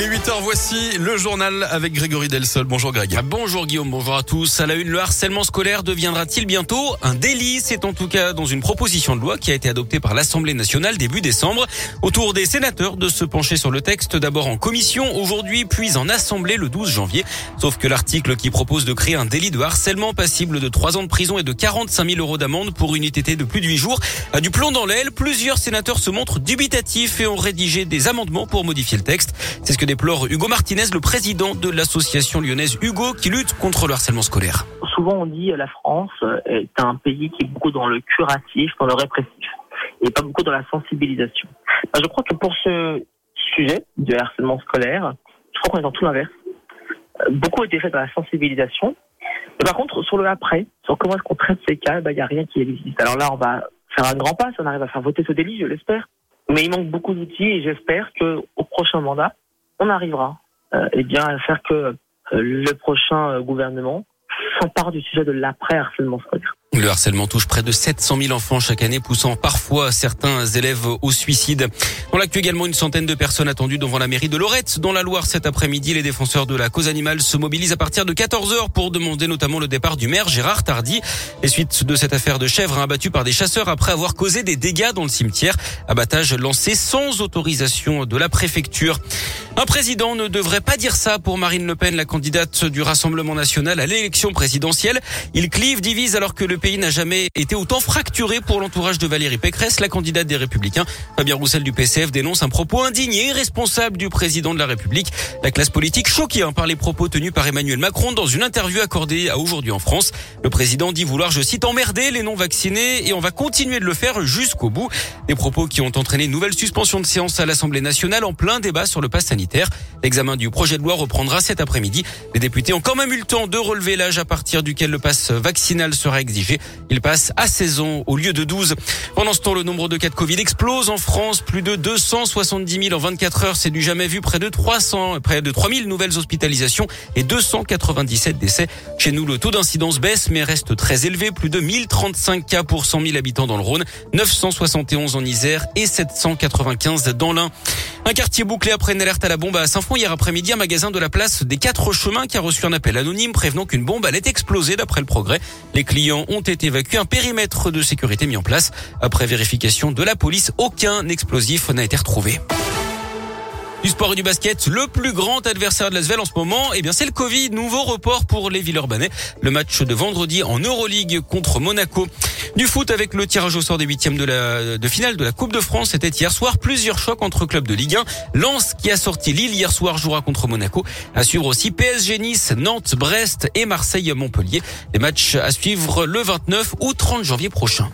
Il est 8h, voici le journal avec Grégory Delsol. Bonjour Greg. Ah, bonjour Guillaume, bonjour à tous. À la une, le harcèlement scolaire deviendra-t-il bientôt un délit? C'est en tout cas dans une proposition de loi qui a été adoptée par l'Assemblée nationale début décembre. Autour des sénateurs de se pencher sur le texte d'abord en commission aujourd'hui, puis en Assemblée le 12 janvier. Sauf que l'article qui propose de créer un délit de harcèlement passible de 3 ans de prison et de 45 000 euros d'amende pour une ITT de plus de 8 jours a du plomb dans l'aile. Plusieurs sénateurs se montrent dubitatifs et ont rédigé des amendements pour modifier le texte. C'est ce que déplore Hugo Martinez, le président de l'association lyonnaise Hugo, qui lutte contre le harcèlement scolaire. Souvent on dit que la France est un pays qui est beaucoup dans le curatif, dans le répressif, et pas beaucoup dans la sensibilisation. Ben, je crois que pour ce sujet du harcèlement scolaire, je crois qu'on est dans tout l'inverse. Euh, beaucoup a été fait dans la sensibilisation. Mais par contre, sur le après, sur comment est-ce qu'on traite ces cas, il n'y a rien qui existe. Alors là, on va faire un grand pas si on arrive à faire voter ce délit, je l'espère. Mais il manque beaucoup d'outils et j'espère qu'au prochain mandat, on arrivera euh, eh bien, à faire que euh, le prochain euh, gouvernement s'empare du sujet de l'après-harcèlement scolaire. Le harcèlement touche près de 700 000 enfants chaque année, poussant parfois certains élèves au suicide. On l'actu également une centaine de personnes attendues devant la mairie de Lorette. Dans la Loire cet après-midi, les défenseurs de la cause animale se mobilisent à partir de 14 heures pour demander notamment le départ du maire Gérard Tardy. Les suites de cette affaire de chèvres abattue par des chasseurs après avoir causé des dégâts dans le cimetière. Abattage lancé sans autorisation de la préfecture. Un président ne devrait pas dire ça pour Marine Le Pen, la candidate du Rassemblement national à l'élection présidentielle. Il clive, divise alors que le pays n'a jamais été autant fracturé pour l'entourage de Valérie Pécresse, la candidate des Républicains. Fabien Roussel du PCF dénonce un propos indigné responsable du président de la République. La classe politique choquée hein, par les propos tenus par Emmanuel Macron dans une interview accordée à Aujourd'hui en France. Le président dit vouloir, je cite, emmerder les non-vaccinés et on va continuer de le faire jusqu'au bout. Des propos qui ont entraîné une nouvelle suspension de séance à l'Assemblée nationale en plein débat sur le pass sanitaire. L'examen du projet de loi reprendra cet après-midi. Les députés ont quand même eu le temps de relever l'âge à partir duquel le pass vaccinal sera exigé. Il passe à 16 ans au lieu de 12. Pendant ce temps, le nombre de cas de Covid explose en France. Plus de 270 000 en 24 heures. C'est du jamais vu. Près de 300, près de 3000 nouvelles hospitalisations et 297 décès. Chez nous, le taux d'incidence baisse, mais reste très élevé. Plus de 1035 cas pour 100 000 habitants dans le Rhône, 971 en Isère et 795 dans l'Ain. Un quartier bouclé après une alerte à la bombe à Saint-Fond hier après-midi. Un magasin de la place des Quatre Chemins qui a reçu un appel anonyme prévenant qu'une bombe allait exploser d'après le progrès. Les clients ont été évacués. Un périmètre de sécurité mis en place. Après vérification de la police, aucun explosif n'a été retrouvé. Du sport et du basket, le plus grand adversaire de l'Asvel en ce moment, eh bien c'est le Covid. Nouveau report pour les Villeurbanais. Le match de vendredi en Euroleague contre Monaco. Du foot avec le tirage au sort des huitièmes de finale de la Coupe de France. C'était hier soir plusieurs chocs entre clubs de Ligue 1. Lens qui a sorti Lille hier soir jouera contre Monaco. À suivre aussi PSG Nice, Nantes, Brest et Marseille Montpellier. Des matchs à suivre le 29 ou 30 janvier prochain.